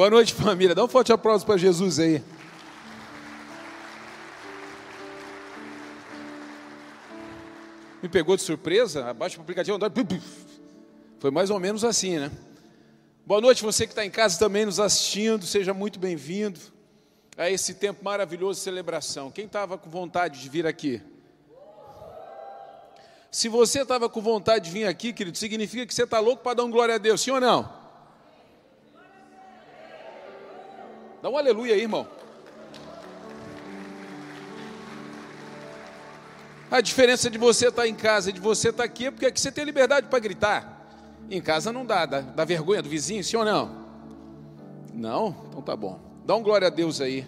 Boa noite, família. Dá um forte aplauso para Jesus aí. Me pegou de surpresa, abaixa o aplicativo, foi mais ou menos assim, né? Boa noite, você que está em casa também nos assistindo, seja muito bem-vindo a esse tempo maravilhoso de celebração. Quem estava com vontade de vir aqui? Se você estava com vontade de vir aqui, querido, significa que você está louco para dar um glória a Deus, sim ou não? Dá um aleluia aí, irmão. A diferença de você estar em casa e de você estar aqui é porque aqui você tem liberdade para gritar. Em casa não dá, dá, dá vergonha do vizinho, sim ou não? Não? Então tá bom. Dá um glória a Deus aí.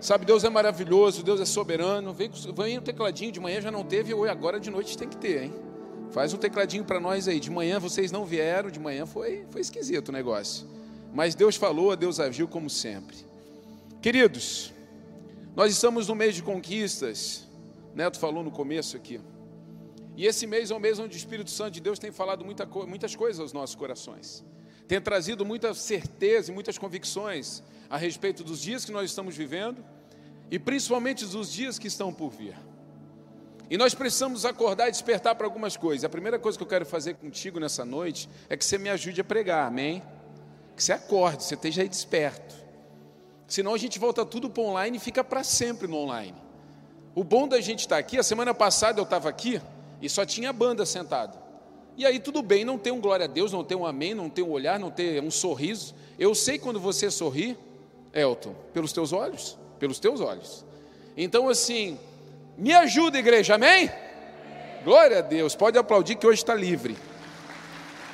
Sabe, Deus é maravilhoso, Deus é soberano. Vem, vem um tecladinho, de manhã já não teve, hoje agora de noite tem que ter, hein? Faz um tecladinho para nós aí. De manhã vocês não vieram, de manhã foi, foi esquisito o negócio. Mas Deus falou, Deus agiu como sempre. Queridos, nós estamos no mês de conquistas. Neto falou no começo aqui. E esse mês é um mês onde o Espírito Santo de Deus tem falado muita, muitas coisas aos nossos corações. Tem trazido muita certeza e muitas convicções a respeito dos dias que nós estamos vivendo e principalmente dos dias que estão por vir. E nós precisamos acordar e despertar para algumas coisas. A primeira coisa que eu quero fazer contigo nessa noite é que você me ajude a pregar, amém? Que você acorde, você esteja aí desperto. Senão a gente volta tudo para online e fica para sempre no online. O bom da gente estar aqui, a semana passada eu estava aqui e só tinha banda sentada. E aí tudo bem, não tem um glória a Deus, não tem um amém, não tem um olhar, não tem um sorriso. Eu sei quando você sorri, Elton, pelos teus olhos, pelos teus olhos. Então assim, me ajuda igreja, amém? Glória a Deus, pode aplaudir que hoje está livre.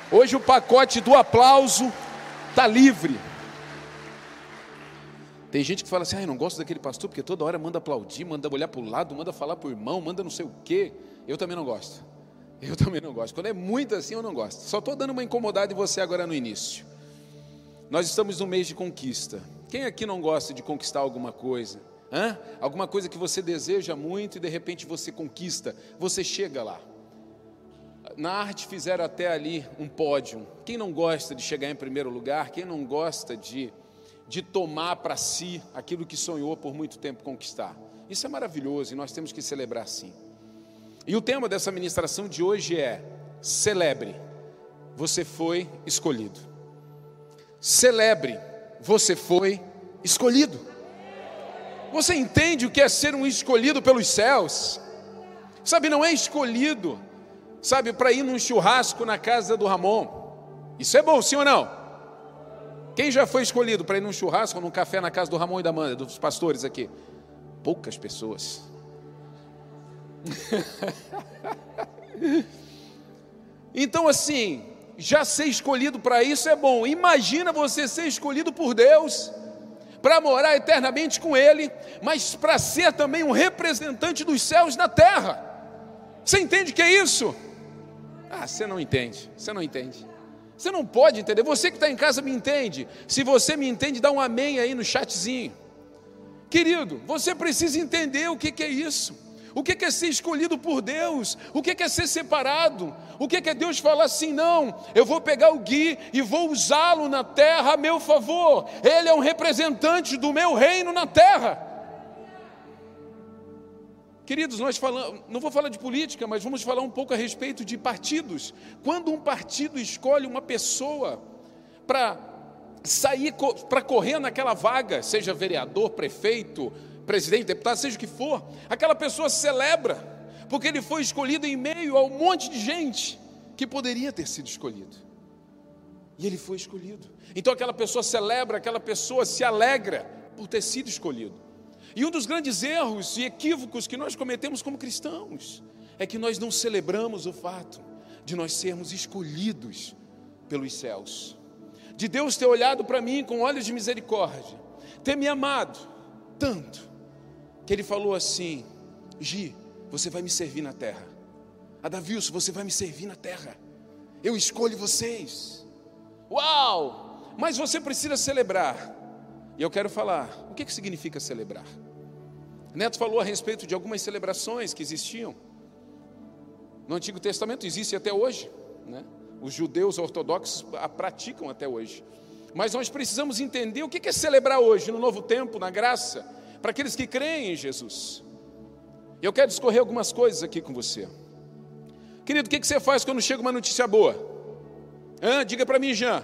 Hoje o pacote do aplauso está livre. Tem gente que fala assim, ah, eu não gosto daquele pastor porque toda hora manda aplaudir, manda olhar para o lado, manda falar para o irmão, manda não sei o quê. Eu também não gosto. Eu também não gosto. Quando é muito assim, eu não gosto. Só estou dando uma incomodada em você agora no início. Nós estamos no mês de conquista. Quem aqui não gosta de conquistar alguma coisa? Hã? Alguma coisa que você deseja muito e de repente você conquista, você chega lá. Na arte fizeram até ali um pódio. Quem não gosta de chegar em primeiro lugar? Quem não gosta de de tomar para si aquilo que sonhou por muito tempo conquistar. Isso é maravilhoso e nós temos que celebrar sim. E o tema dessa ministração de hoje é: celebre, você foi escolhido. Celebre, você foi escolhido. Você entende o que é ser um escolhido pelos céus? Sabe, não é escolhido, sabe, para ir num churrasco na casa do Ramon. Isso é bom, sim ou não? Quem já foi escolhido para ir num churrasco, num café na casa do Ramon e da Amanda, dos pastores aqui? Poucas pessoas. então, assim, já ser escolhido para isso é bom. Imagina você ser escolhido por Deus para morar eternamente com Ele, mas para ser também um representante dos céus na terra. Você entende que é isso? Ah, você não entende, você não entende. Você não pode entender. Você que está em casa me entende. Se você me entende, dá um amém aí no chatzinho. Querido, você precisa entender o que, que é isso. O que é ser escolhido por Deus? O que é ser separado? O que é Deus falar assim? Não, eu vou pegar o Gui e vou usá-lo na terra a meu favor. Ele é um representante do meu reino na terra. Queridos, nós falamos, não vou falar de política, mas vamos falar um pouco a respeito de partidos. Quando um partido escolhe uma pessoa para sair, para correr naquela vaga, seja vereador, prefeito, presidente, deputado, seja o que for, aquela pessoa celebra, porque ele foi escolhido em meio a um monte de gente que poderia ter sido escolhido. E ele foi escolhido. Então aquela pessoa celebra, aquela pessoa se alegra por ter sido escolhido. E um dos grandes erros e equívocos que nós cometemos como cristãos é que nós não celebramos o fato de nós sermos escolhidos pelos céus, de Deus ter olhado para mim com olhos de misericórdia, ter me amado tanto, que Ele falou assim: Gi, você vai me servir na terra, Adavilson, você vai me servir na terra, eu escolho vocês. Uau! Mas você precisa celebrar. E eu quero falar, o que, que significa celebrar? Neto falou a respeito de algumas celebrações que existiam. No Antigo Testamento existe até hoje. Né? Os judeus ortodoxos a praticam até hoje. Mas nós precisamos entender o que é celebrar hoje, no novo tempo, na graça, para aqueles que creem em Jesus. Eu quero discorrer algumas coisas aqui com você. Querido, o que você faz quando chega uma notícia boa? Hã? Diga para mim, Jean.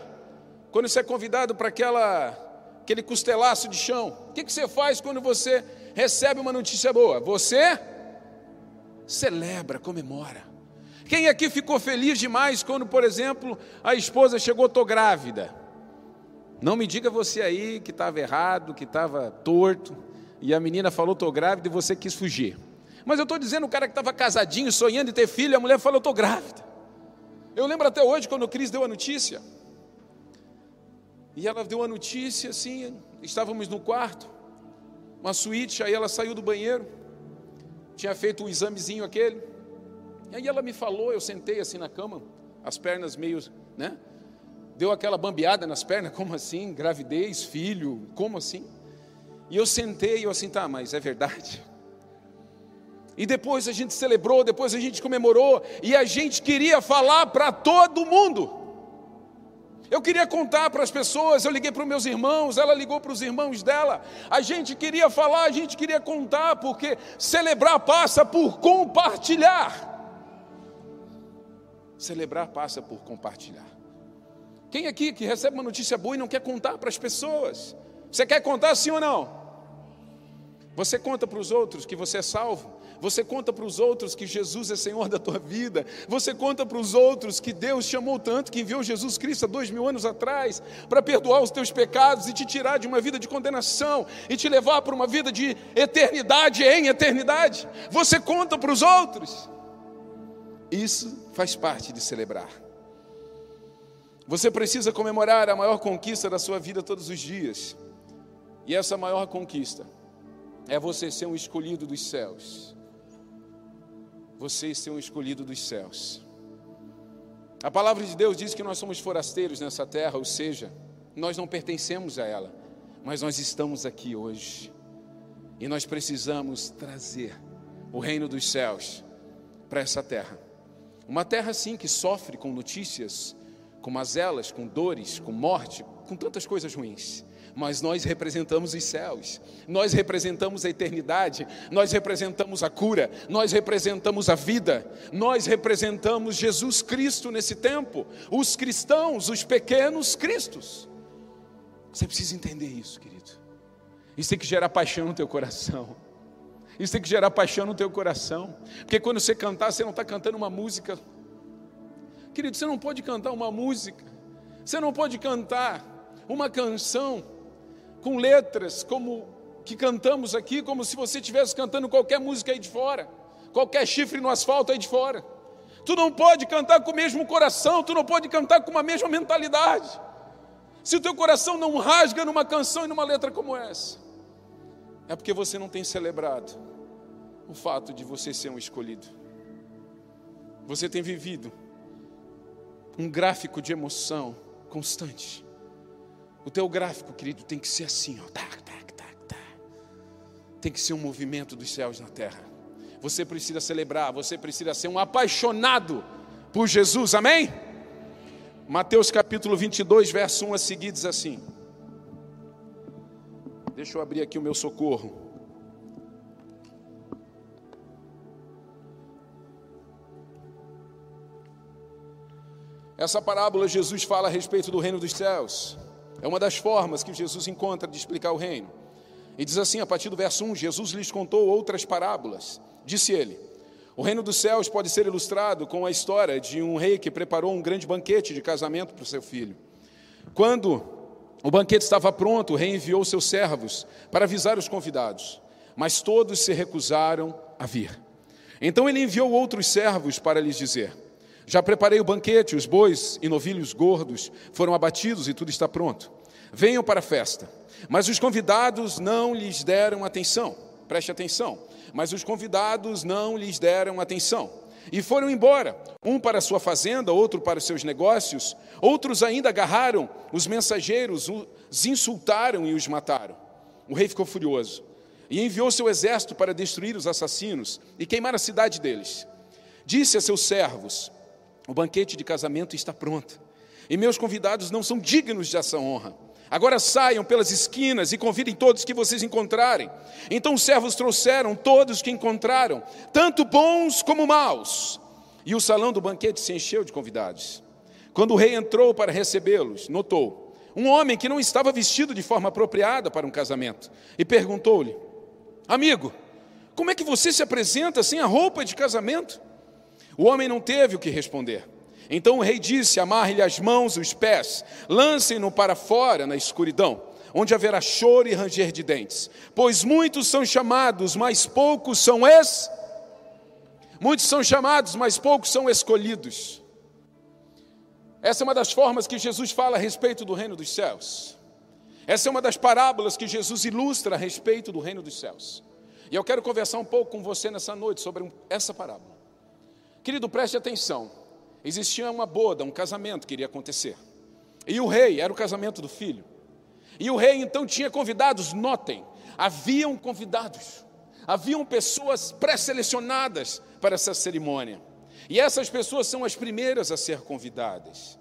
Quando você é convidado para aquela, aquele costelaço de chão, o que você faz quando você recebe uma notícia boa? Você celebra, comemora. Quem aqui ficou feliz demais quando, por exemplo, a esposa chegou, estou grávida? Não me diga você aí que estava errado, que estava torto, e a menina falou, estou grávida, e você quis fugir. Mas eu estou dizendo o cara que estava casadinho, sonhando em ter filho, a mulher falou, estou grávida. Eu lembro até hoje quando o Cris deu a notícia. E ela deu a notícia assim, estávamos no quarto, uma suíte, aí ela saiu do banheiro, tinha feito o um examezinho aquele. E aí ela me falou, eu sentei assim na cama, as pernas meio, né? deu aquela bambeada nas pernas, como assim? Gravidez, filho, como assim? E eu sentei eu assim, tá, mas é verdade. E depois a gente celebrou, depois a gente comemorou, e a gente queria falar para todo mundo. Eu queria contar para as pessoas, eu liguei para os meus irmãos, ela ligou para os irmãos dela. A gente queria falar, a gente queria contar, porque celebrar passa por compartilhar. Celebrar passa por compartilhar. Quem aqui que recebe uma notícia boa e não quer contar para as pessoas? Você quer contar sim ou não? Você conta para os outros que você é salvo? Você conta para os outros que Jesus é Senhor da tua vida. Você conta para os outros que Deus chamou tanto, que enviou Jesus Cristo há dois mil anos atrás, para perdoar os teus pecados e te tirar de uma vida de condenação e te levar para uma vida de eternidade em eternidade. Você conta para os outros. Isso faz parte de celebrar. Você precisa comemorar a maior conquista da sua vida todos os dias. E essa maior conquista é você ser um escolhido dos céus. Você ser um escolhido dos céus. A palavra de Deus diz que nós somos forasteiros nessa terra, ou seja, nós não pertencemos a ela, mas nós estamos aqui hoje. E nós precisamos trazer o reino dos céus para essa terra. Uma terra, sim, que sofre com notícias com mazelas, com dores, com morte, com tantas coisas ruins. Mas nós representamos os céus, nós representamos a eternidade, nós representamos a cura, nós representamos a vida, nós representamos Jesus Cristo nesse tempo, os cristãos, os pequenos cristos. Você precisa entender isso, querido. Isso tem que gerar paixão no teu coração. Isso tem que gerar paixão no teu coração. Porque quando você cantar, você não está cantando uma música Querido, você não pode cantar uma música, você não pode cantar uma canção com letras como que cantamos aqui, como se você estivesse cantando qualquer música aí de fora, qualquer chifre no asfalto aí de fora. Tu não pode cantar com o mesmo coração, tu não pode cantar com a mesma mentalidade. Se o teu coração não rasga numa canção e numa letra como essa, é porque você não tem celebrado o fato de você ser um escolhido. Você tem vivido um gráfico de emoção constante. O teu gráfico, querido, tem que ser assim, ó. Tac, tac, tac, tac. Tem que ser um movimento dos céus na terra. Você precisa celebrar, você precisa ser um apaixonado por Jesus, amém? Mateus capítulo 22, verso 1 a seguir diz assim. Deixa eu abrir aqui o meu socorro. Essa parábola Jesus fala a respeito do reino dos céus. É uma das formas que Jesus encontra de explicar o reino. E diz assim, a partir do verso 1, Jesus lhes contou outras parábolas. Disse ele: O reino dos céus pode ser ilustrado com a história de um rei que preparou um grande banquete de casamento para o seu filho. Quando o banquete estava pronto, o rei enviou seus servos para avisar os convidados, mas todos se recusaram a vir. Então ele enviou outros servos para lhes dizer: já preparei o banquete, os bois e novilhos gordos foram abatidos e tudo está pronto. Venham para a festa. Mas os convidados não lhes deram atenção. Preste atenção. Mas os convidados não lhes deram atenção. E foram embora, um para sua fazenda, outro para os seus negócios. Outros ainda agarraram os mensageiros, os insultaram e os mataram. O rei ficou furioso e enviou seu exército para destruir os assassinos e queimar a cidade deles. Disse a seus servos: o banquete de casamento está pronto. e meus convidados não são dignos dessa honra. Agora saiam pelas esquinas e convidem todos que vocês encontrarem. Então os servos trouxeram todos que encontraram, tanto bons como maus. E o salão do banquete se encheu de convidados. Quando o rei entrou para recebê-los, notou um homem que não estava vestido de forma apropriada para um casamento e perguntou-lhe: Amigo, como é que você se apresenta sem a roupa de casamento? O homem não teve o que responder. Então o rei disse: Amarre-lhe as mãos e os pés, lancem-no para fora na escuridão, onde haverá choro e ranger de dentes. Pois muitos são chamados, mas poucos são es. Muitos são chamados, mas poucos são escolhidos. Essa é uma das formas que Jesus fala a respeito do reino dos céus. Essa é uma das parábolas que Jesus ilustra a respeito do reino dos céus. E eu quero conversar um pouco com você nessa noite sobre essa parábola. Querido, preste atenção. Existia uma boda, um casamento que iria acontecer. E o rei, era o casamento do filho. E o rei então tinha convidados, notem, haviam convidados, haviam pessoas pré-selecionadas para essa cerimônia. E essas pessoas são as primeiras a ser convidadas.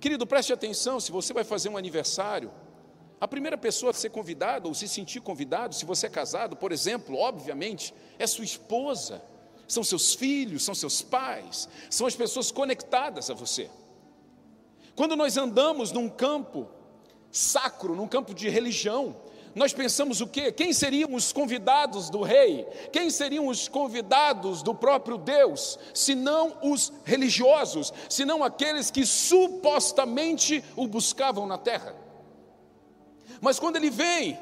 Querido, preste atenção, se você vai fazer um aniversário, a primeira pessoa a ser convidada ou se sentir convidado, se você é casado, por exemplo, obviamente, é sua esposa são seus filhos, são seus pais, são as pessoas conectadas a você. Quando nós andamos num campo sacro, num campo de religião, nós pensamos o quê? Quem seriam os convidados do rei? Quem seriam os convidados do próprio Deus? Se não os religiosos, se não aqueles que supostamente o buscavam na terra. Mas quando ele vem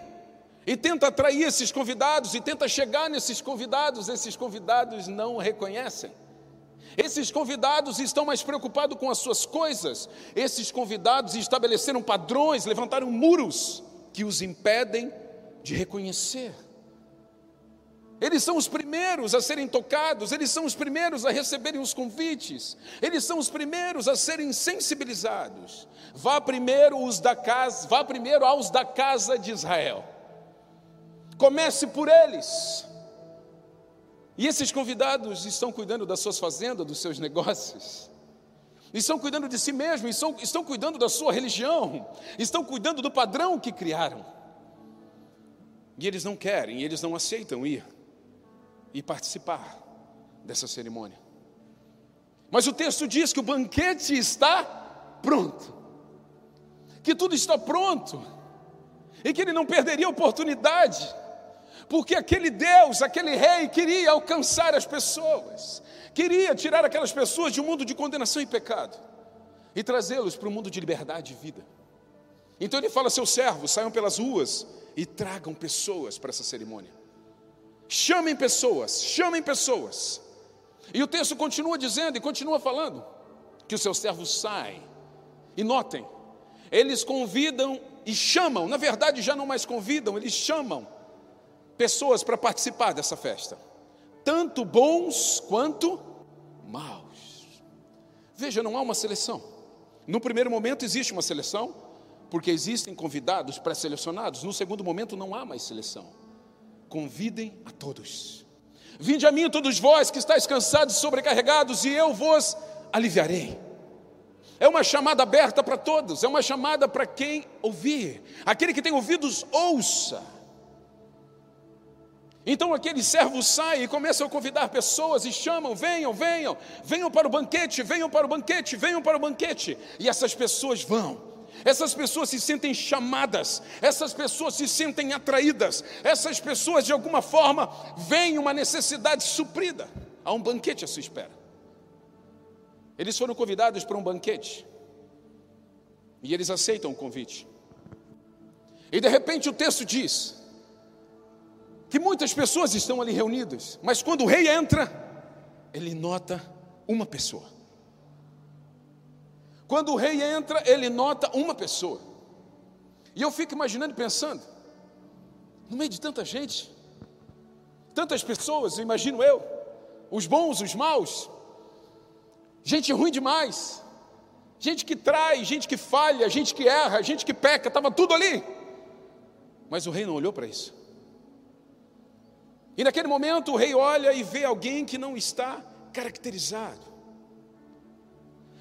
e tenta atrair esses convidados e tenta chegar nesses convidados, esses convidados não o reconhecem. Esses convidados estão mais preocupados com as suas coisas. Esses convidados estabeleceram padrões, levantaram muros que os impedem de reconhecer. Eles são os primeiros a serem tocados, eles são os primeiros a receberem os convites, eles são os primeiros a serem sensibilizados. Vá primeiro os da casa, vá primeiro aos da casa de Israel. Comece por eles. E esses convidados estão cuidando das suas fazendas, dos seus negócios, estão cuidando de si mesmos, estão, estão cuidando da sua religião, estão cuidando do padrão que criaram. E eles não querem, eles não aceitam ir e participar dessa cerimônia. Mas o texto diz que o banquete está pronto, que tudo está pronto, e que ele não perderia a oportunidade porque aquele Deus, aquele rei, queria alcançar as pessoas, queria tirar aquelas pessoas de um mundo de condenação e pecado e trazê-los para um mundo de liberdade e vida. Então ele fala: seus servos, saiam pelas ruas e tragam pessoas para essa cerimônia. Chamem pessoas, chamem pessoas. E o texto continua dizendo e continua falando que os seus servos saem. E notem, eles convidam e chamam, na verdade já não mais convidam, eles chamam pessoas para participar dessa festa, tanto bons quanto maus. Veja, não há uma seleção. No primeiro momento existe uma seleção, porque existem convidados pré-selecionados. No segundo momento não há mais seleção. Convidem a todos. Vinde a mim todos vós que estáis cansados e sobrecarregados, e eu vos aliviarei. É uma chamada aberta para todos, é uma chamada para quem ouvir. Aquele que tem ouvidos, ouça. Então aquele servo sai e começa a convidar pessoas e chamam: venham, venham, venham para o banquete, venham para o banquete, venham para o banquete. E essas pessoas vão. Essas pessoas se sentem chamadas, essas pessoas se sentem atraídas, essas pessoas de alguma forma veem uma necessidade suprida. Há um banquete à sua espera. Eles foram convidados para um banquete e eles aceitam o convite. E de repente o texto diz: que muitas pessoas estão ali reunidas, mas quando o rei entra, ele nota uma pessoa. Quando o rei entra, ele nota uma pessoa. E eu fico imaginando e pensando, no meio de tanta gente, tantas pessoas, imagino eu, os bons, os maus, gente ruim demais, gente que trai, gente que falha, gente que erra, gente que peca, estava tudo ali. Mas o rei não olhou para isso. E naquele momento o rei olha e vê alguém que não está caracterizado,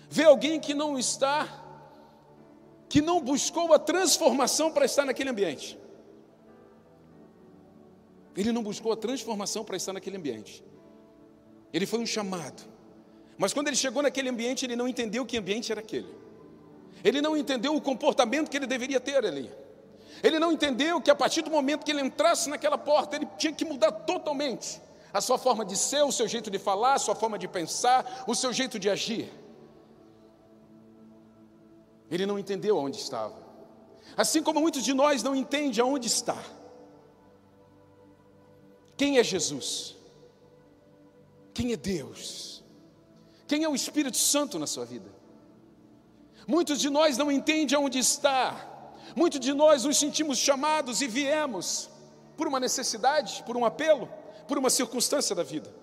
vê alguém que não está que não buscou a transformação para estar naquele ambiente. Ele não buscou a transformação para estar naquele ambiente. Ele foi um chamado. Mas quando ele chegou naquele ambiente, ele não entendeu que ambiente era aquele. Ele não entendeu o comportamento que ele deveria ter ali. Ele não entendeu que a partir do momento que ele entrasse naquela porta, ele tinha que mudar totalmente a sua forma de ser, o seu jeito de falar, a sua forma de pensar, o seu jeito de agir. Ele não entendeu aonde estava. Assim como muitos de nós não entendem aonde está. Quem é Jesus? Quem é Deus? Quem é o Espírito Santo na sua vida? Muitos de nós não entendem aonde está. Muitos de nós nos sentimos chamados e viemos por uma necessidade, por um apelo, por uma circunstância da vida.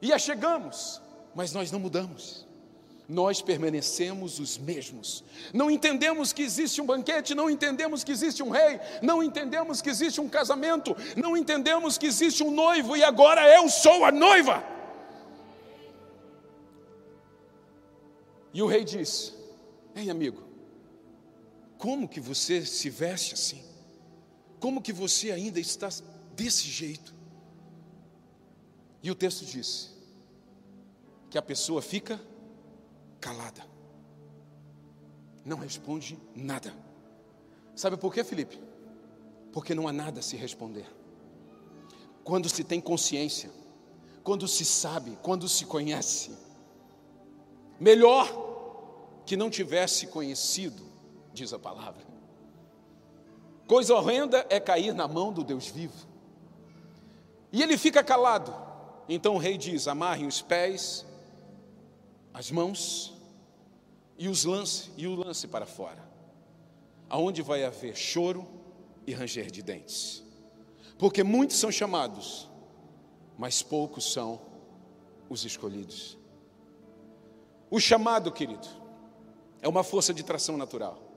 E a chegamos, mas nós não mudamos nós permanecemos os mesmos. Não entendemos que existe um banquete, não entendemos que existe um rei, não entendemos que existe um casamento, não entendemos que existe um noivo e agora eu sou a noiva. E o rei diz: Ei, amigo, como que você se veste assim? Como que você ainda está desse jeito? E o texto diz que a pessoa fica calada. Não responde nada. Sabe por quê, Felipe? Porque não há nada a se responder. Quando se tem consciência, quando se sabe, quando se conhece, melhor que não tivesse conhecido, diz a palavra. Coisa horrenda é cair na mão do Deus vivo. E ele fica calado. Então o rei diz: amarrem os pés as mãos e os lance e o lance para fora, aonde vai haver choro e ranger de dentes. Porque muitos são chamados, mas poucos são os escolhidos. O chamado, querido, é uma força de tração natural.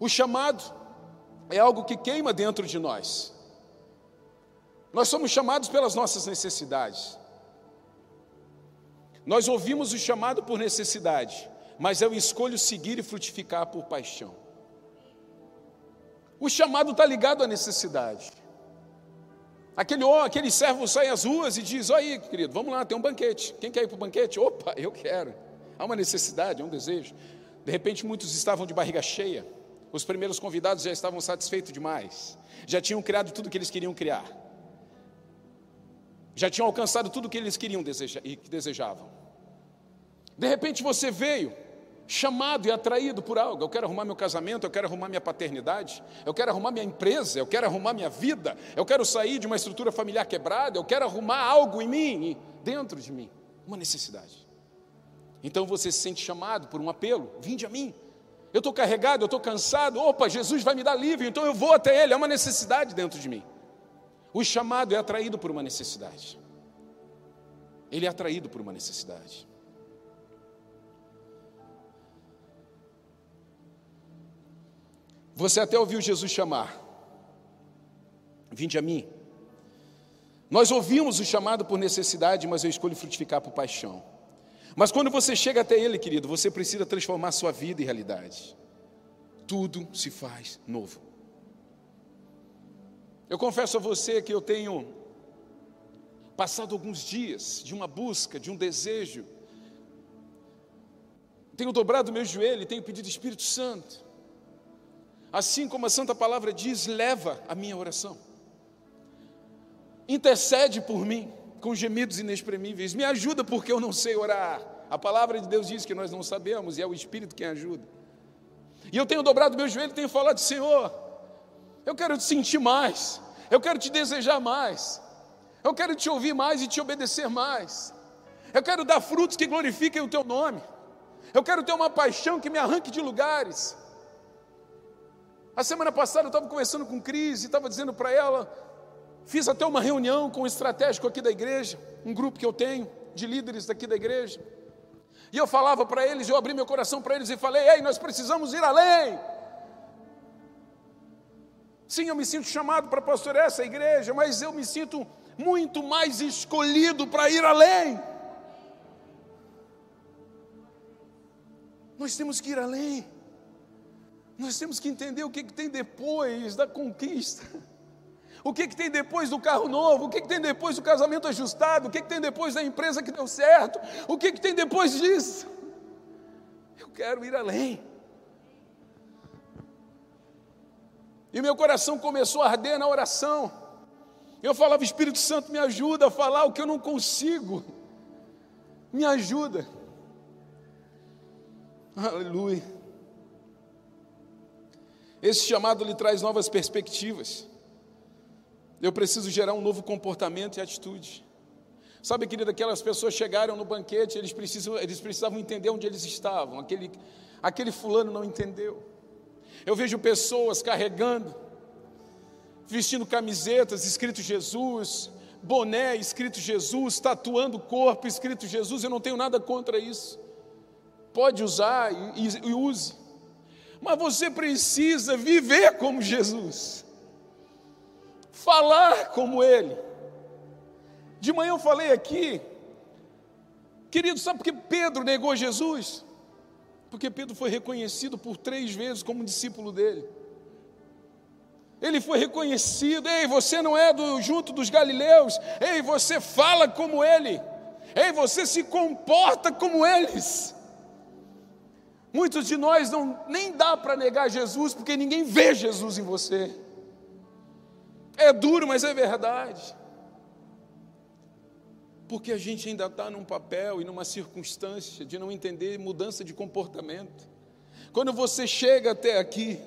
O chamado é algo que queima dentro de nós. Nós somos chamados pelas nossas necessidades. Nós ouvimos o chamado por necessidade, mas eu escolho seguir e frutificar por paixão. O chamado está ligado à necessidade. Aquele, oh, aquele servo sai às ruas e diz: Olha aí, querido, vamos lá, tem um banquete. Quem quer ir para o banquete? Opa, eu quero. Há uma necessidade, há um desejo. De repente, muitos estavam de barriga cheia. Os primeiros convidados já estavam satisfeitos demais. Já tinham criado tudo que eles queriam criar já tinham alcançado tudo que eles queriam desejar, e desejavam. De repente você veio chamado e atraído por algo. Eu quero arrumar meu casamento, eu quero arrumar minha paternidade, eu quero arrumar minha empresa, eu quero arrumar minha vida, eu quero sair de uma estrutura familiar quebrada, eu quero arrumar algo em mim, dentro de mim, uma necessidade. Então você se sente chamado por um apelo: vinde a mim. Eu estou carregado, eu estou cansado. Opa, Jesus vai me dar livre, então eu vou até Ele. É uma necessidade dentro de mim. O chamado é atraído por uma necessidade. Ele é atraído por uma necessidade. Você até ouviu Jesus chamar: Vinde a mim. Nós ouvimos o chamado por necessidade, mas eu escolho frutificar por paixão. Mas quando você chega até Ele, querido, você precisa transformar sua vida em realidade. Tudo se faz novo. Eu confesso a você que eu tenho passado alguns dias de uma busca, de um desejo. Tenho dobrado meu joelho e tenho pedido Espírito Santo. Assim como a Santa Palavra diz, leva a minha oração. Intercede por mim com gemidos inexprimíveis. Me ajuda porque eu não sei orar. A palavra de Deus diz que nós não sabemos e é o Espírito quem ajuda. E eu tenho dobrado meu joelho e tenho falado, Senhor, eu quero te sentir mais. Eu quero te desejar mais. Eu quero te ouvir mais e te obedecer mais. Eu quero dar frutos que glorifiquem o teu nome. Eu quero ter uma paixão que me arranque de lugares. A semana passada eu estava conversando com Cris e estava dizendo para ela, fiz até uma reunião com o estratégico aqui da igreja, um grupo que eu tenho de líderes daqui da igreja. E eu falava para eles, eu abri meu coração para eles e falei: "Ei, nós precisamos ir além". Sim, eu me sinto chamado para pastorear essa igreja, mas eu me sinto muito mais escolhido para ir além. Nós temos que ir além. Nós temos que entender o que, que tem depois da conquista. O que, que tem depois do carro novo? O que, que tem depois do casamento ajustado? O que, que tem depois da empresa que deu certo? O que, que tem depois disso? Eu quero ir além. E meu coração começou a arder na oração. Eu falava, Espírito Santo, me ajuda a falar o que eu não consigo. Me ajuda. Aleluia. Esse chamado lhe traz novas perspectivas. Eu preciso gerar um novo comportamento e atitude. Sabe, querida, aquelas pessoas chegaram no banquete, eles, precisam, eles precisavam entender onde eles estavam. Aquele, aquele fulano não entendeu. Eu vejo pessoas carregando, vestindo camisetas escrito Jesus, boné escrito Jesus, tatuando o corpo escrito Jesus. Eu não tenho nada contra isso. Pode usar e, e, e use. Mas você precisa viver como Jesus falar como Ele. De manhã eu falei aqui, querido, sabe por que Pedro negou Jesus? Porque Pedro foi reconhecido por três vezes como discípulo dele. Ele foi reconhecido, ei, você não é do, junto dos galileus, ei, você fala como ele, ei, você se comporta como eles. Muitos de nós não nem dá para negar Jesus porque ninguém vê Jesus em você. É duro, mas é verdade. Porque a gente ainda está num papel e numa circunstância de não entender mudança de comportamento. Quando você chega até aqui,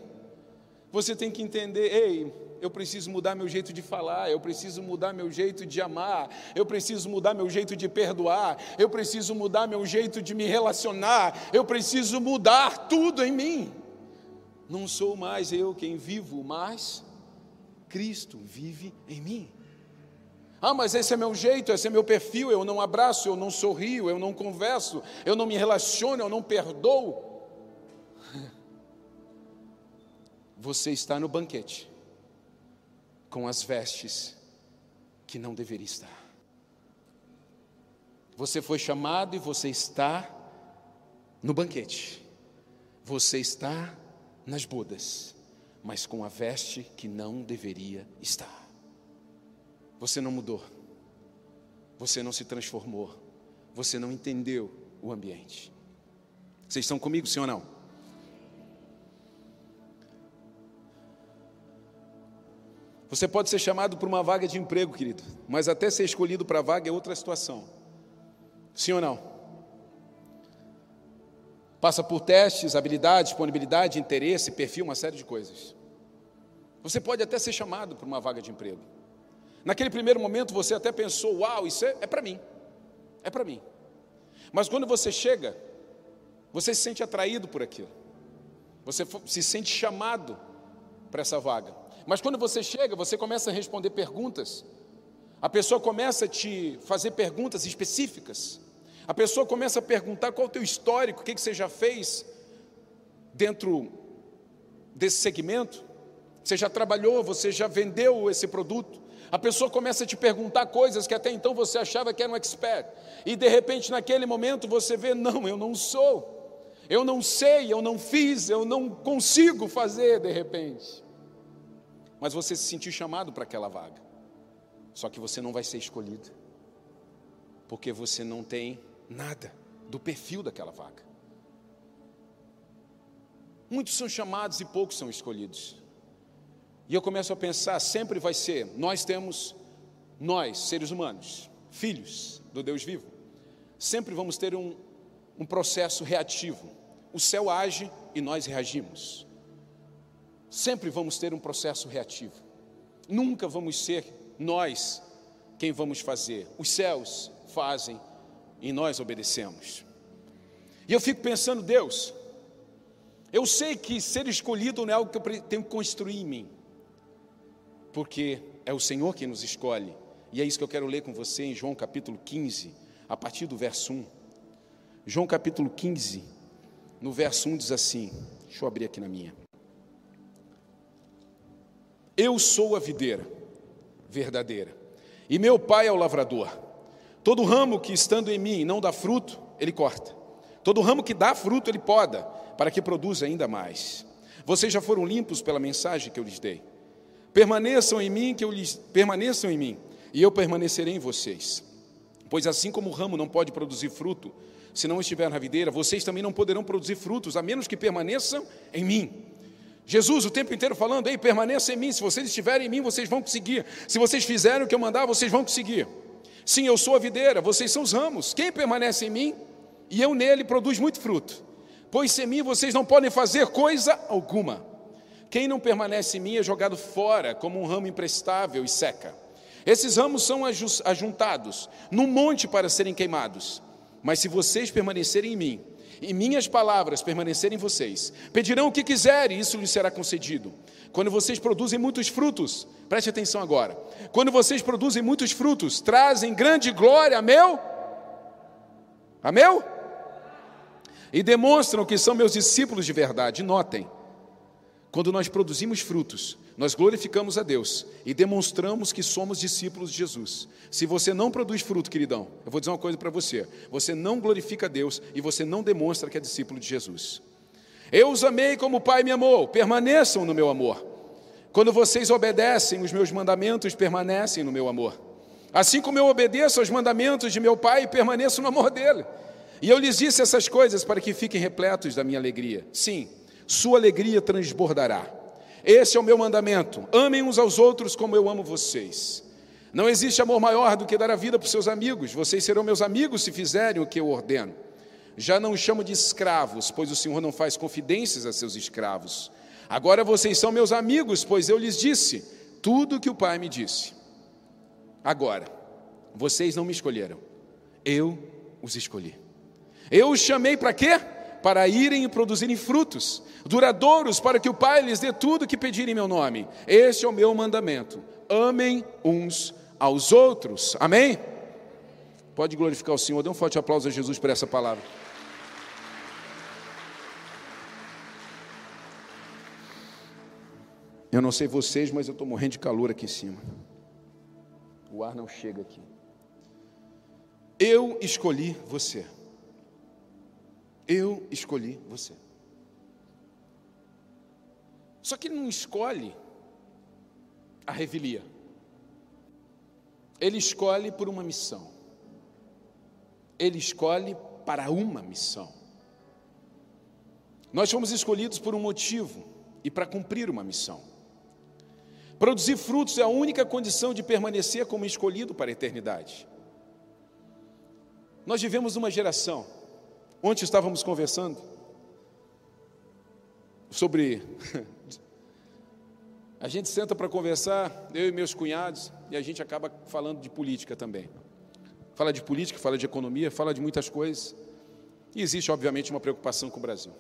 você tem que entender: ei, eu preciso mudar meu jeito de falar, eu preciso mudar meu jeito de amar, eu preciso mudar meu jeito de perdoar, eu preciso mudar meu jeito de me relacionar, eu preciso mudar tudo em mim. Não sou mais eu quem vivo, mas Cristo vive em mim. Ah, mas esse é meu jeito, esse é meu perfil, eu não abraço, eu não sorrio, eu não converso, eu não me relaciono, eu não perdoo. Você está no banquete com as vestes que não deveria estar. Você foi chamado e você está no banquete. Você está nas bodas mas com a veste que não deveria estar. Você não mudou, você não se transformou, você não entendeu o ambiente. Vocês estão comigo, sim ou não? Você pode ser chamado para uma vaga de emprego, querido, mas até ser escolhido para a vaga é outra situação. Sim ou não? Passa por testes, habilidade, disponibilidade, interesse, perfil, uma série de coisas. Você pode até ser chamado para uma vaga de emprego. Naquele primeiro momento você até pensou: uau, isso é, é para mim. É para mim. Mas quando você chega, você se sente atraído por aquilo. Você se sente chamado para essa vaga. Mas quando você chega, você começa a responder perguntas. A pessoa começa a te fazer perguntas específicas. A pessoa começa a perguntar qual o teu histórico, o que, que você já fez dentro desse segmento. Você já trabalhou, você já vendeu esse produto. A pessoa começa a te perguntar coisas que até então você achava que era um expert. E de repente, naquele momento, você vê: não, eu não sou. Eu não sei, eu não fiz, eu não consigo fazer de repente. Mas você se sentiu chamado para aquela vaga. Só que você não vai ser escolhido. Porque você não tem nada do perfil daquela vaga. Muitos são chamados e poucos são escolhidos. E eu começo a pensar, sempre vai ser, nós temos, nós, seres humanos, filhos do Deus vivo, sempre vamos ter um, um processo reativo. O céu age e nós reagimos. Sempre vamos ter um processo reativo. Nunca vamos ser nós quem vamos fazer. Os céus fazem e nós obedecemos. E eu fico pensando, Deus, eu sei que ser escolhido não é algo que eu tenho que construir em mim, porque é o Senhor quem nos escolhe, e é isso que eu quero ler com você em João capítulo 15, a partir do verso 1. João capítulo 15, no verso 1 diz assim: deixa eu abrir aqui na minha. Eu sou a videira verdadeira, e meu pai é o lavrador. Todo ramo que estando em mim não dá fruto, ele corta. Todo ramo que dá fruto, ele poda, para que produza ainda mais. Vocês já foram limpos pela mensagem que eu lhes dei. Permaneçam em mim, que eu lhes permaneçam em mim, e eu permanecerei em vocês. Pois assim como o ramo não pode produzir fruto se não estiver na videira, vocês também não poderão produzir frutos, a menos que permaneçam em mim. Jesus o tempo inteiro falando, ei, permaneça em mim, se vocês estiverem em mim, vocês vão conseguir. Se vocês fizerem o que eu mandar, vocês vão conseguir. Sim, eu sou a videira, vocês são os ramos. Quem permanece em mim e eu nele produz muito fruto. Pois sem mim vocês não podem fazer coisa alguma. Quem não permanece em mim é jogado fora como um ramo imprestável e seca. Esses ramos são ajuntados num monte para serem queimados. Mas se vocês permanecerem em mim, e minhas palavras permanecerem em vocês, pedirão o que quiserem, e isso lhes será concedido. Quando vocês produzem muitos frutos, preste atenção agora. Quando vocês produzem muitos frutos, trazem grande glória a meu, a meu, e demonstram que são meus discípulos de verdade. Notem, quando nós produzimos frutos, nós glorificamos a Deus e demonstramos que somos discípulos de Jesus. Se você não produz fruto, queridão, eu vou dizer uma coisa para você: você não glorifica a Deus e você não demonstra que é discípulo de Jesus. Eu os amei como o Pai me amou, permaneçam no meu amor. Quando vocês obedecem os meus mandamentos, permanecem no meu amor. Assim como eu obedeço aos mandamentos de meu Pai, permaneço no amor dele. E eu lhes disse essas coisas para que fiquem repletos da minha alegria. Sim, sua alegria transbordará. Esse é o meu mandamento: amem uns aos outros como eu amo vocês. Não existe amor maior do que dar a vida para os seus amigos. Vocês serão meus amigos se fizerem o que eu ordeno. Já não chamo de escravos, pois o Senhor não faz confidências a seus escravos. Agora vocês são meus amigos, pois eu lhes disse tudo o que o Pai me disse. Agora, vocês não me escolheram, eu os escolhi. Eu os chamei para quê? Para irem e produzirem frutos duradouros, para que o Pai lhes dê tudo que pedirem em meu nome. Este é o meu mandamento. Amem uns aos outros. Amém? Pode glorificar o Senhor. Dê um forte aplauso a Jesus por essa palavra. Eu não sei vocês, mas eu estou morrendo de calor aqui em cima. O ar não chega aqui. Eu escolhi você. Eu escolhi você. Só que ele não escolhe a revelia. Ele escolhe por uma missão. Ele escolhe para uma missão. Nós fomos escolhidos por um motivo e para cumprir uma missão. Produzir frutos é a única condição de permanecer como escolhido para a eternidade. Nós vivemos uma geração Ontem estávamos conversando sobre. A gente senta para conversar, eu e meus cunhados, e a gente acaba falando de política também. Fala de política, fala de economia, fala de muitas coisas. E existe, obviamente, uma preocupação com o Brasil.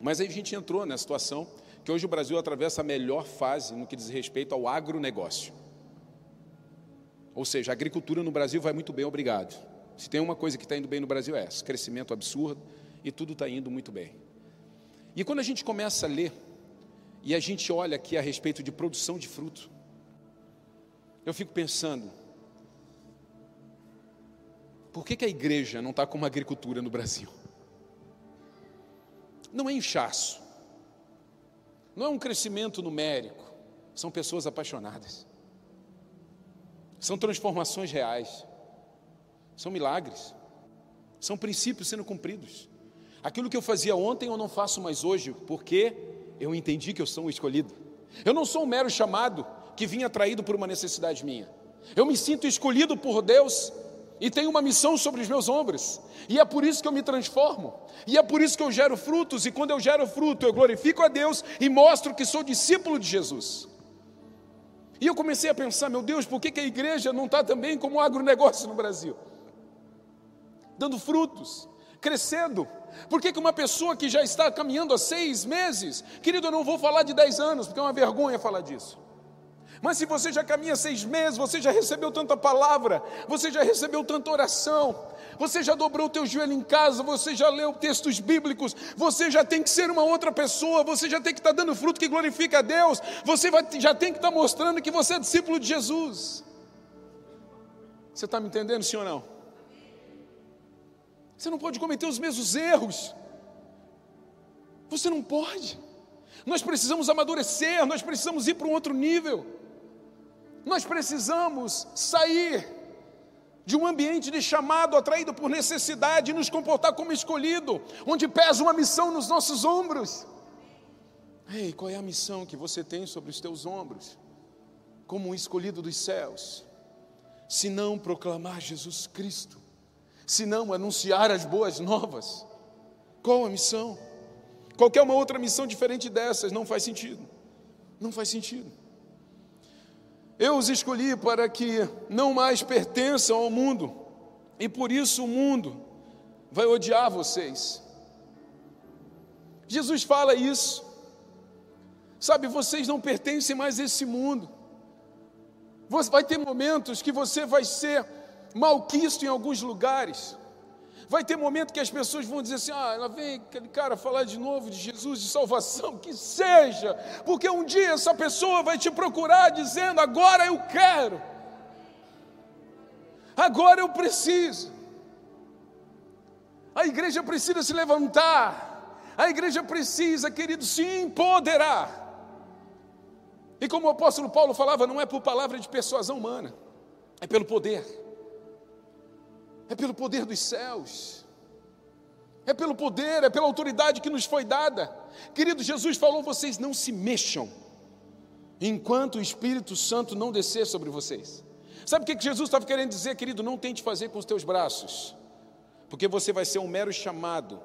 Mas aí a gente entrou na situação que hoje o Brasil atravessa a melhor fase no que diz respeito ao agronegócio. Ou seja, a agricultura no Brasil vai muito bem, obrigado. Se tem uma coisa que está indo bem no Brasil é essa: crescimento absurdo e tudo está indo muito bem. E quando a gente começa a ler, e a gente olha aqui a respeito de produção de fruto, eu fico pensando, por que, que a igreja não está com uma agricultura no Brasil? Não é inchaço, não é um crescimento numérico, são pessoas apaixonadas, são transformações reais. São milagres. São princípios sendo cumpridos. Aquilo que eu fazia ontem eu não faço mais hoje, porque eu entendi que eu sou um escolhido. Eu não sou um mero chamado que vinha atraído por uma necessidade minha. Eu me sinto escolhido por Deus e tenho uma missão sobre os meus ombros. E é por isso que eu me transformo. E é por isso que eu gero frutos. E quando eu gero fruto, eu glorifico a Deus e mostro que sou discípulo de Jesus. E eu comecei a pensar, meu Deus, por que, que a igreja não está também como um agronegócio no Brasil? Dando frutos, crescendo. Por que, que uma pessoa que já está caminhando há seis meses, querido, eu não vou falar de dez anos, porque é uma vergonha falar disso. Mas se você já caminha seis meses, você já recebeu tanta palavra, você já recebeu tanta oração, você já dobrou o teu joelho em casa, você já leu textos bíblicos, você já tem que ser uma outra pessoa, você já tem que estar dando fruto que glorifica a Deus, você vai, já tem que estar mostrando que você é discípulo de Jesus. Você está me entendendo, ou não? Você não pode cometer os mesmos erros. Você não pode. Nós precisamos amadurecer, nós precisamos ir para um outro nível. Nós precisamos sair de um ambiente de chamado atraído por necessidade e nos comportar como escolhido, onde pesa uma missão nos nossos ombros. Ei, qual é a missão que você tem sobre os teus ombros, como um escolhido dos céus? Se não proclamar Jesus Cristo, se não anunciar as boas novas, qual a missão? Qualquer uma outra missão diferente dessas não faz sentido. Não faz sentido. Eu os escolhi para que não mais pertençam ao mundo, e por isso o mundo vai odiar vocês. Jesus fala isso. Sabe, vocês não pertencem mais a esse mundo. Vai ter momentos que você vai ser malquisto em alguns lugares. Vai ter momento que as pessoas vão dizer assim: ah, lá vem aquele cara falar de novo de Jesus, de salvação, que seja, porque um dia essa pessoa vai te procurar dizendo: agora eu quero, agora eu preciso. A igreja precisa se levantar, a igreja precisa, querido, se empoderar. E como o apóstolo Paulo falava, não é por palavra de persuasão humana, é pelo poder é pelo poder dos céus, é pelo poder, é pela autoridade que nos foi dada. Querido, Jesus falou: vocês não se mexam, enquanto o Espírito Santo não descer sobre vocês. Sabe o que Jesus estava querendo dizer, querido? Não tente fazer com os teus braços, porque você vai ser um mero chamado.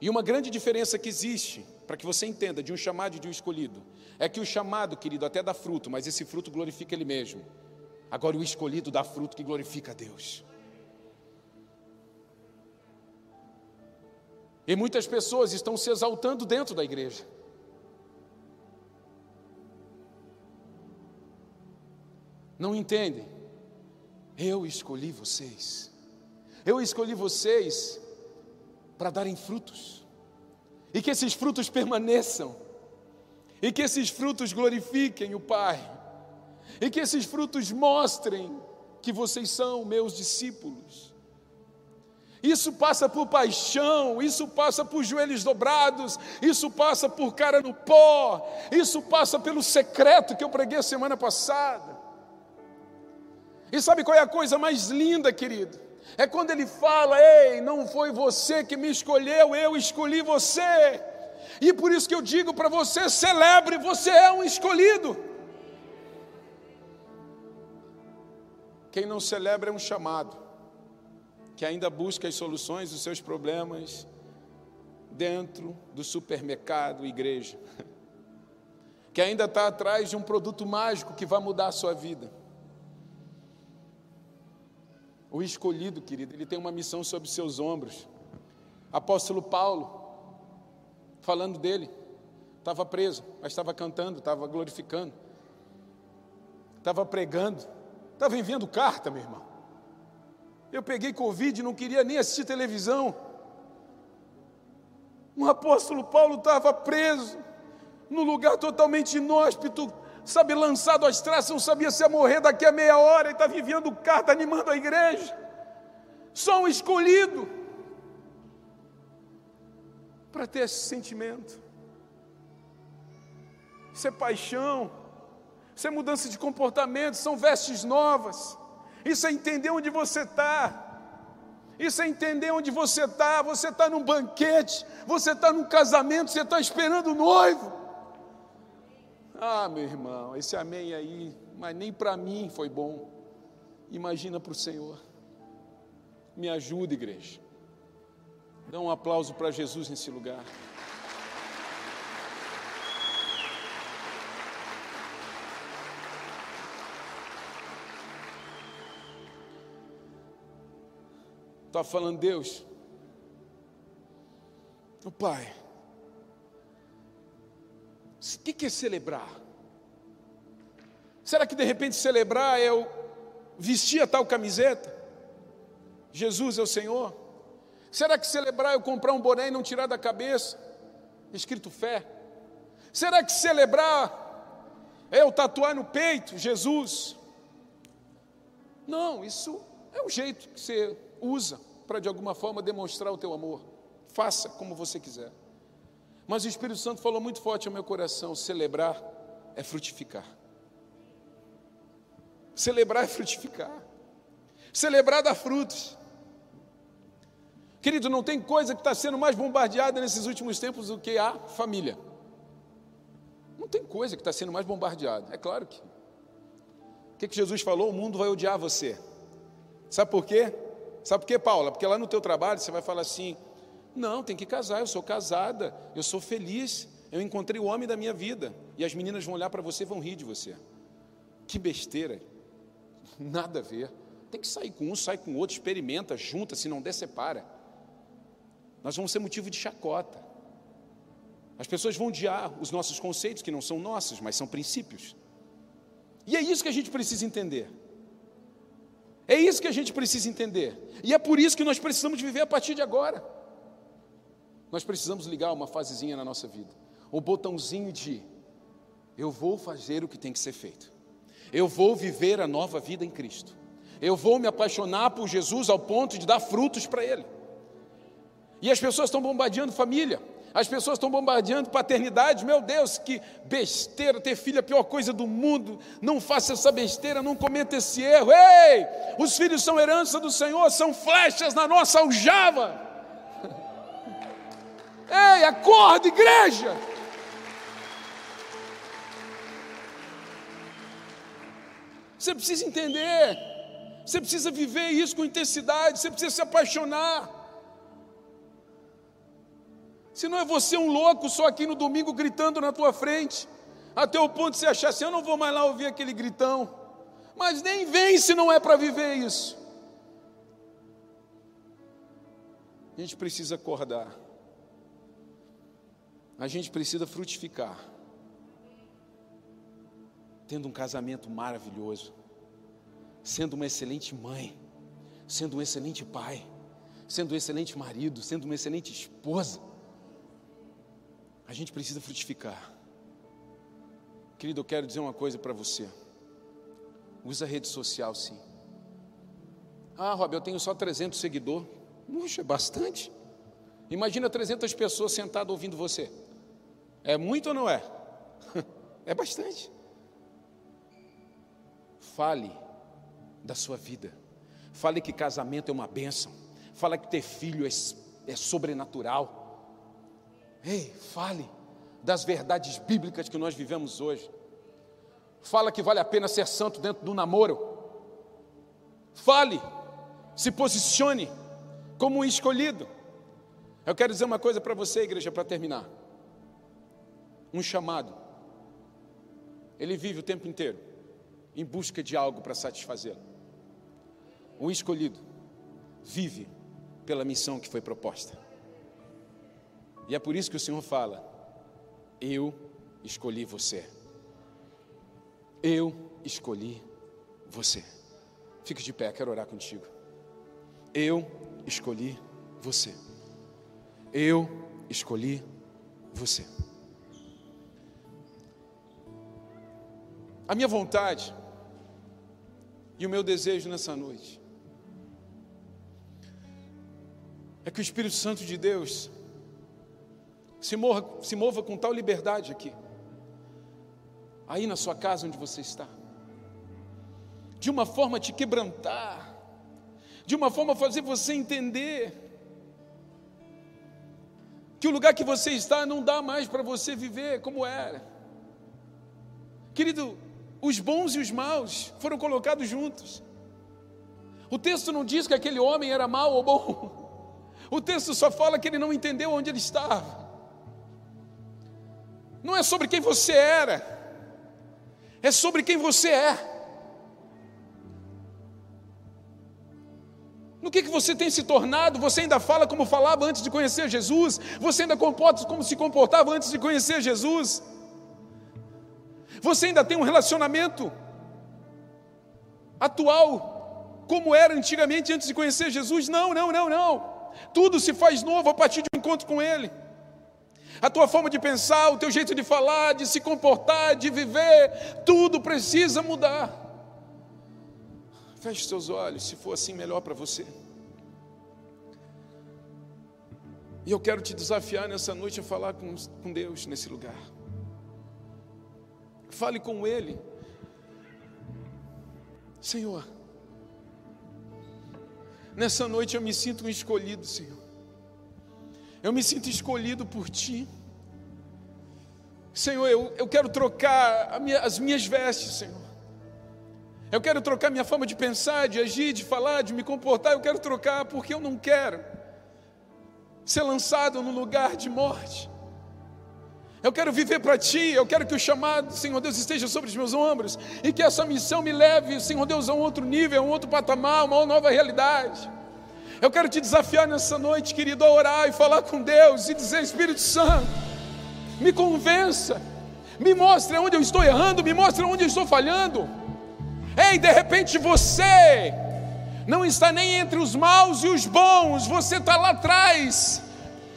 E uma grande diferença que existe, para que você entenda, de um chamado e de um escolhido, é que o chamado, querido, até dá fruto, mas esse fruto glorifica Ele mesmo. Agora, o escolhido dá fruto que glorifica a Deus. E muitas pessoas estão se exaltando dentro da igreja. Não entendem? Eu escolhi vocês. Eu escolhi vocês para darem frutos. E que esses frutos permaneçam. E que esses frutos glorifiquem o Pai. E que esses frutos mostrem que vocês são meus discípulos. Isso passa por paixão, isso passa por joelhos dobrados, isso passa por cara no pó, isso passa pelo secreto que eu preguei a semana passada. E sabe qual é a coisa mais linda, querido? É quando ele fala: Ei, não foi você que me escolheu, eu escolhi você. E por isso que eu digo para você: celebre, você é um escolhido. Quem não celebra é um chamado que ainda busca as soluções dos seus problemas dentro do supermercado igreja, que ainda está atrás de um produto mágico que vai mudar a sua vida. O escolhido, querido, ele tem uma missão sobre seus ombros. Apóstolo Paulo, falando dele, estava preso, mas estava cantando, estava glorificando, estava pregando, estava enviando carta, meu irmão. Eu peguei Covid, não queria nem assistir televisão. O apóstolo Paulo estava preso, num lugar totalmente inóspito, sabe, lançado às traças, não sabia se ia morrer daqui a meia hora, e está vivendo carta, animando a igreja. Só um escolhido para ter esse sentimento. Isso é paixão, isso é mudança de comportamento, são vestes novas. Isso é entender onde você está. Isso é entender onde você está. Você está num banquete, você está num casamento, você está esperando o noivo. Ah, meu irmão, esse amém aí, mas nem para mim foi bom. Imagina para o Senhor. Me ajuda, igreja. Dá um aplauso para Jesus nesse lugar. Está falando, Deus, o Pai, o que é celebrar? Será que de repente celebrar é eu vestir a tal camiseta? Jesus é o Senhor? Será que celebrar é eu comprar um boné e não tirar da cabeça? Escrito fé. Será que celebrar é eu tatuar no peito Jesus? Não, isso é o jeito que você usa para de alguma forma demonstrar o teu amor. Faça como você quiser. Mas o Espírito Santo falou muito forte ao meu coração: celebrar é frutificar. Celebrar é frutificar. Celebrar dá frutos. Querido, não tem coisa que está sendo mais bombardeada nesses últimos tempos do que a família. Não tem coisa que está sendo mais bombardeada. É claro que. O que, que Jesus falou? O mundo vai odiar você. Sabe por quê? Sabe por quê, Paula? Porque lá no teu trabalho você vai falar assim: não, tem que casar, eu sou casada, eu sou feliz, eu encontrei o homem da minha vida. E as meninas vão olhar para você e vão rir de você. Que besteira. Nada a ver. Tem que sair com um, sai com outro, experimenta, junta, se não der, separa. Nós vamos ser motivo de chacota. As pessoas vão odiar os nossos conceitos, que não são nossos, mas são princípios. E é isso que a gente precisa entender. É isso que a gente precisa entender. E é por isso que nós precisamos viver a partir de agora. Nós precisamos ligar uma fasezinha na nossa vida. O botãozinho de eu vou fazer o que tem que ser feito. Eu vou viver a nova vida em Cristo. Eu vou me apaixonar por Jesus ao ponto de dar frutos para Ele. E as pessoas estão bombardeando família, as pessoas estão bombardeando paternidade. Meu Deus, que besteira, ter filho é a pior coisa do mundo. Não faça essa besteira, não cometa esse erro. Ei, os filhos são herança do Senhor, são flechas na nossa aljava. Ei, acorda, igreja. Você precisa entender, você precisa viver isso com intensidade, você precisa se apaixonar. Se não é você um louco só aqui no domingo gritando na tua frente, até o ponto de você achar assim: eu não vou mais lá ouvir aquele gritão. Mas nem vem se não é para viver isso. A gente precisa acordar. A gente precisa frutificar. Tendo um casamento maravilhoso, sendo uma excelente mãe, sendo um excelente pai, sendo um excelente marido, sendo uma excelente esposa. A gente precisa frutificar. Querido, eu quero dizer uma coisa para você. Usa rede social, sim. Ah, Rob, eu tenho só 300 seguidores. Puxa, é bastante. Imagina 300 pessoas sentadas ouvindo você. É muito ou não é? É bastante. Fale da sua vida. Fale que casamento é uma bênção. Fale que ter filho é, é sobrenatural. Ei, fale das verdades bíblicas que nós vivemos hoje. Fala que vale a pena ser santo dentro do namoro. Fale, se posicione como um escolhido. Eu quero dizer uma coisa para você, igreja, para terminar. Um chamado. Ele vive o tempo inteiro em busca de algo para satisfazê-lo. Um escolhido vive pela missão que foi proposta. E é por isso que o Senhor fala: Eu escolhi você. Eu escolhi você. Fique de pé, quero orar contigo. Eu escolhi você. Eu escolhi você. A minha vontade e o meu desejo nessa noite é que o Espírito Santo de Deus se, morra, se mova com tal liberdade aqui, aí na sua casa onde você está, de uma forma te quebrantar, de uma forma fazer você entender que o lugar que você está não dá mais para você viver como era. Querido, os bons e os maus foram colocados juntos. O texto não diz que aquele homem era mau ou bom. O texto só fala que ele não entendeu onde ele estava. Não é sobre quem você era, é sobre quem você é. No que, que você tem se tornado? Você ainda fala como falava antes de conhecer Jesus? Você ainda comporta como se comportava antes de conhecer Jesus? Você ainda tem um relacionamento atual como era antigamente antes de conhecer Jesus? Não, não, não, não. Tudo se faz novo a partir de um encontro com Ele a tua forma de pensar, o teu jeito de falar, de se comportar, de viver, tudo precisa mudar. Feche seus olhos, se for assim, melhor para você. E eu quero te desafiar nessa noite a falar com, com Deus nesse lugar. Fale com Ele. Senhor, nessa noite eu me sinto um escolhido, Senhor. Eu me sinto escolhido por Ti. Senhor, eu, eu quero trocar minha, as minhas vestes, Senhor. Eu quero trocar minha forma de pensar, de agir, de falar, de me comportar. Eu quero trocar porque eu não quero ser lançado no lugar de morte. Eu quero viver para Ti, eu quero que o chamado, Senhor Deus, esteja sobre os meus ombros e que essa missão me leve, Senhor Deus, a um outro nível, a um outro patamar, uma nova realidade. Eu quero te desafiar nessa noite, querido, a orar e falar com Deus e dizer: Espírito Santo, me convença, me mostre onde eu estou errando, me mostre onde eu estou falhando. Ei, de repente você não está nem entre os maus e os bons, você está lá atrás,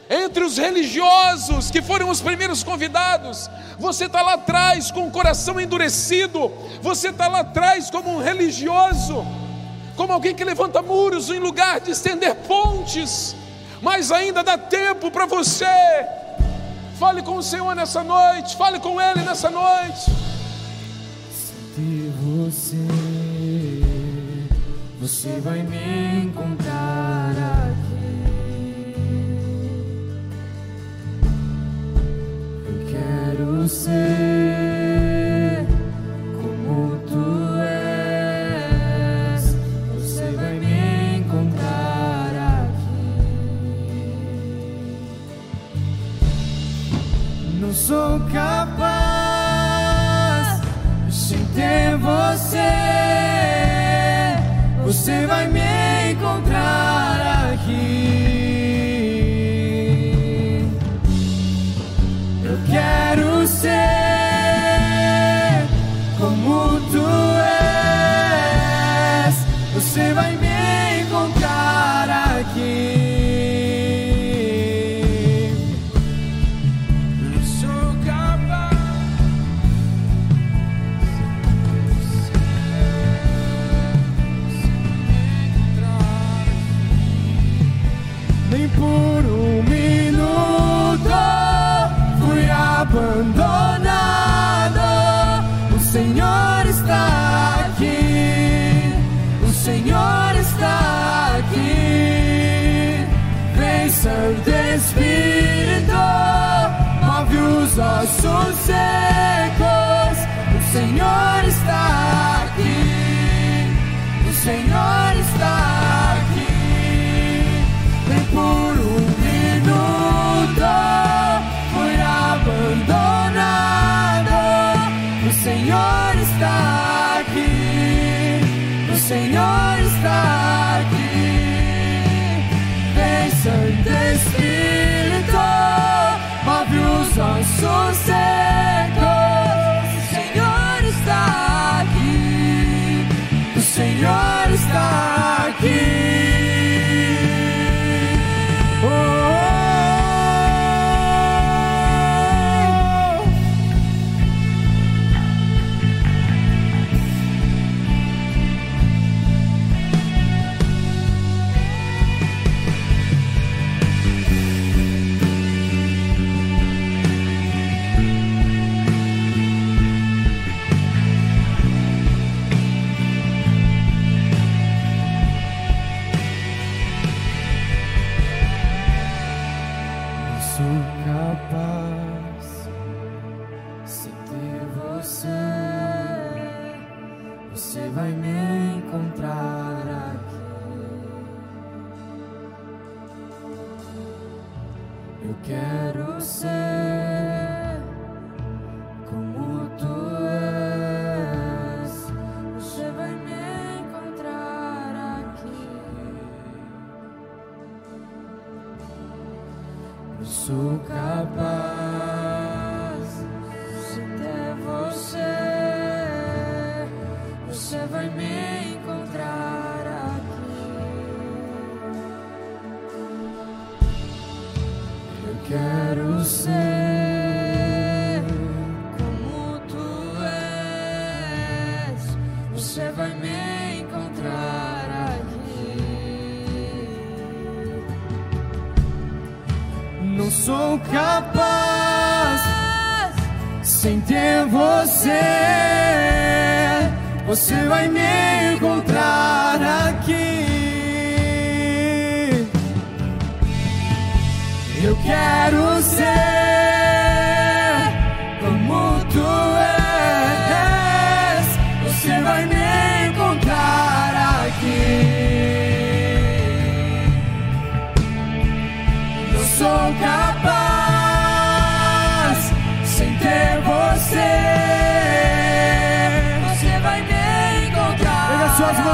entre os religiosos que foram os primeiros convidados. Você está lá atrás com o coração endurecido, você está lá atrás como um religioso, como alguém que levanta muros em lugar de estender pontes, mas ainda dá tempo para você. Fale com o Senhor nessa noite, fale com Ele nessa noite de você, você vai me encontrar aqui. Eu quero ser sou capaz ter você, você vai me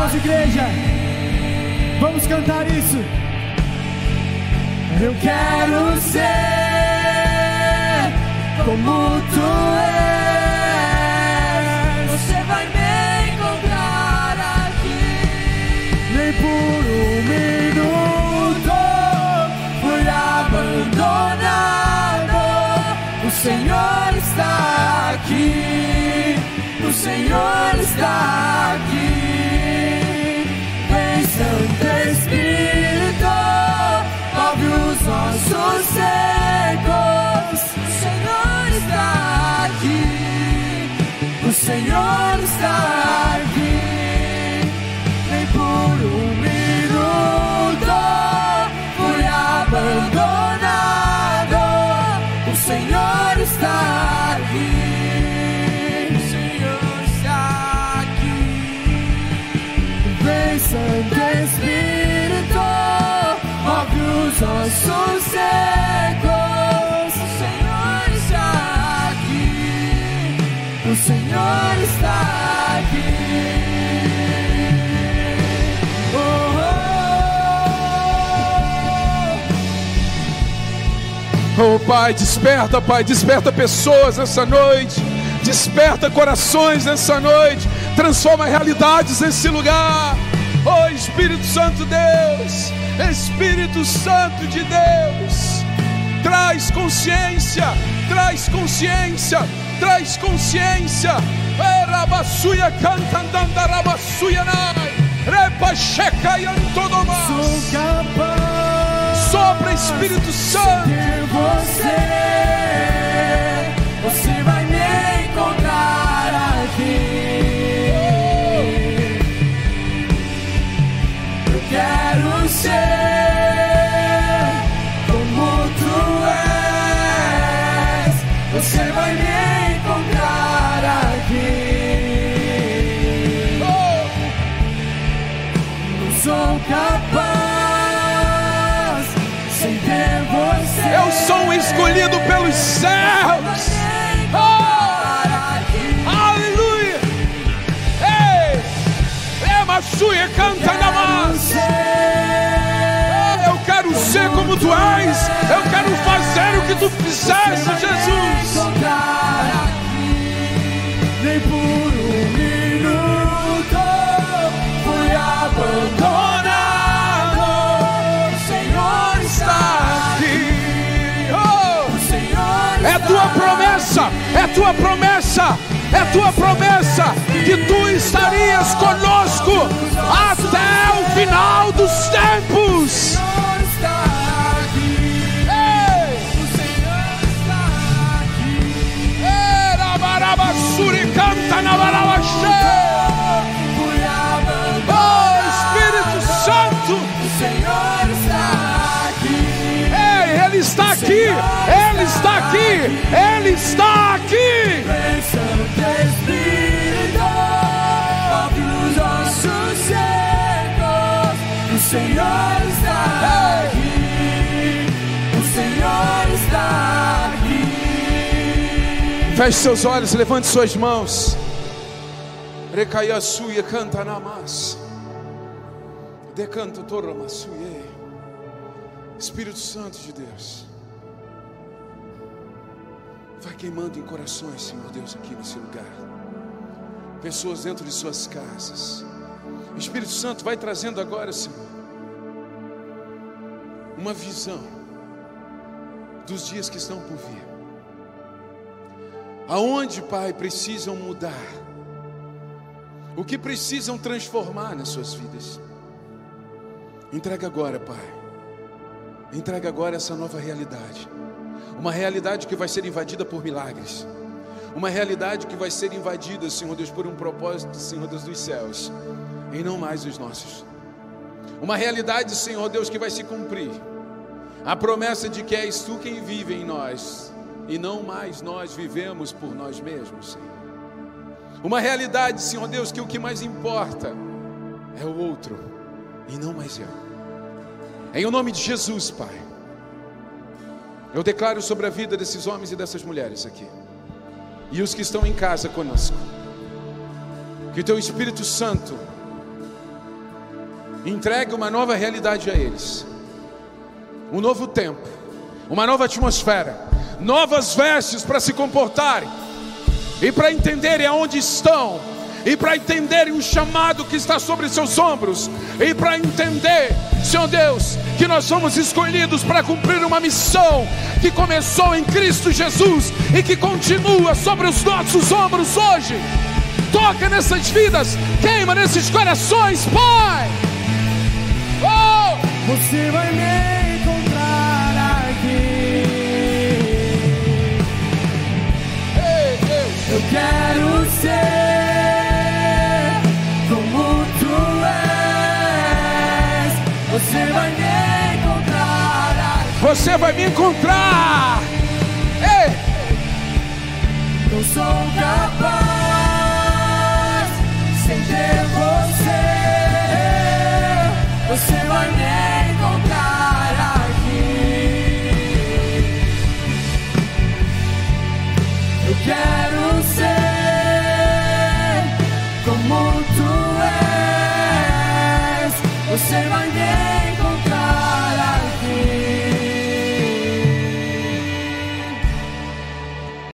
mãos, igreja. Vamos cantar isso. Eu quero ser como tu és. Você vai me encontrar aqui. Nem por um minuto fui abandonado. O Senhor está aqui. O Senhor está aqui. Santo Espírito move os nossos secos. O Senhor está aqui. O Senhor está aqui. Nem por um minuto fui abandonado. O Senhor está aqui. Secos. O Senhor está aqui. O Senhor está aqui. Oh, Oh Pai, desperta, Pai, desperta pessoas nessa noite, desperta corações nessa noite, transforma realidades nesse lugar. Espírito Santo Deus, Espírito Santo de Deus, traz consciência, traz consciência, traz consciência. Erabassuia cantandanda rabassuia nai, repacheca oh. yantodomás. Sou capaz. Sopra Espírito Santo. ter. Você quero ser como tu és. Você vai me encontrar aqui. Eu sou capaz sem ter você. Eu sou escolhido pelos céus. Emachuia canta na massa. Eu quero ser como tu és. Eu quero fazer o que tu fizeste, Jesus. Nem por um minuto fui abandonado. O Senhor está aqui. Oh, O Senhor é tua promessa, é tua promessa, é tua promessa que tu estarias conosco até o final dos tempos. Canta na. Oh Espírito Santo, O Senhor está aqui. ei, Ele está aqui, Ele está aqui, Ele está aqui. Feche seus olhos, levante suas mãos. Recaia suia canta na massa. Decanto torra massuie. Espírito Santo de Deus. Vai queimando em corações, Senhor Deus, aqui nesse lugar. Pessoas dentro de suas casas. Espírito Santo vai trazendo agora, Senhor, uma visão dos dias que estão por vir. Aonde, Pai, precisam mudar? O que precisam transformar nas suas vidas? Entrega agora, Pai. Entrega agora essa nova realidade. Uma realidade que vai ser invadida por milagres. Uma realidade que vai ser invadida, Senhor Deus, por um propósito, Senhor Deus dos céus, e não mais os nossos. Uma realidade, Senhor Deus, que vai se cumprir. A promessa de que és tu quem vive em nós, e não mais nós vivemos por nós mesmos, Senhor. Uma realidade, Senhor Deus, que o que mais importa é o outro e não mais eu. Em o nome de Jesus, Pai, eu declaro sobre a vida desses homens e dessas mulheres aqui, e os que estão em casa conosco, que o Teu Espírito Santo entregue uma nova realidade a eles, um novo tempo, uma nova atmosfera, novas vestes para se comportarem e para entenderem aonde estão, e para entenderem o chamado que está sobre seus ombros, e para entender, Senhor Deus, que nós somos escolhidos para cumprir uma missão que começou em Cristo Jesus e que continua sobre os nossos ombros hoje. Toca nessas vidas, queima nesses corações, Pai. Oh! Você vai me Eu quero ser como tu és. Você vai me encontrar. Você vai me encontrar. Ei! Não sou capaz sem ter você. Você vai me encontrar aqui. Eu quero como tu és. Você vai me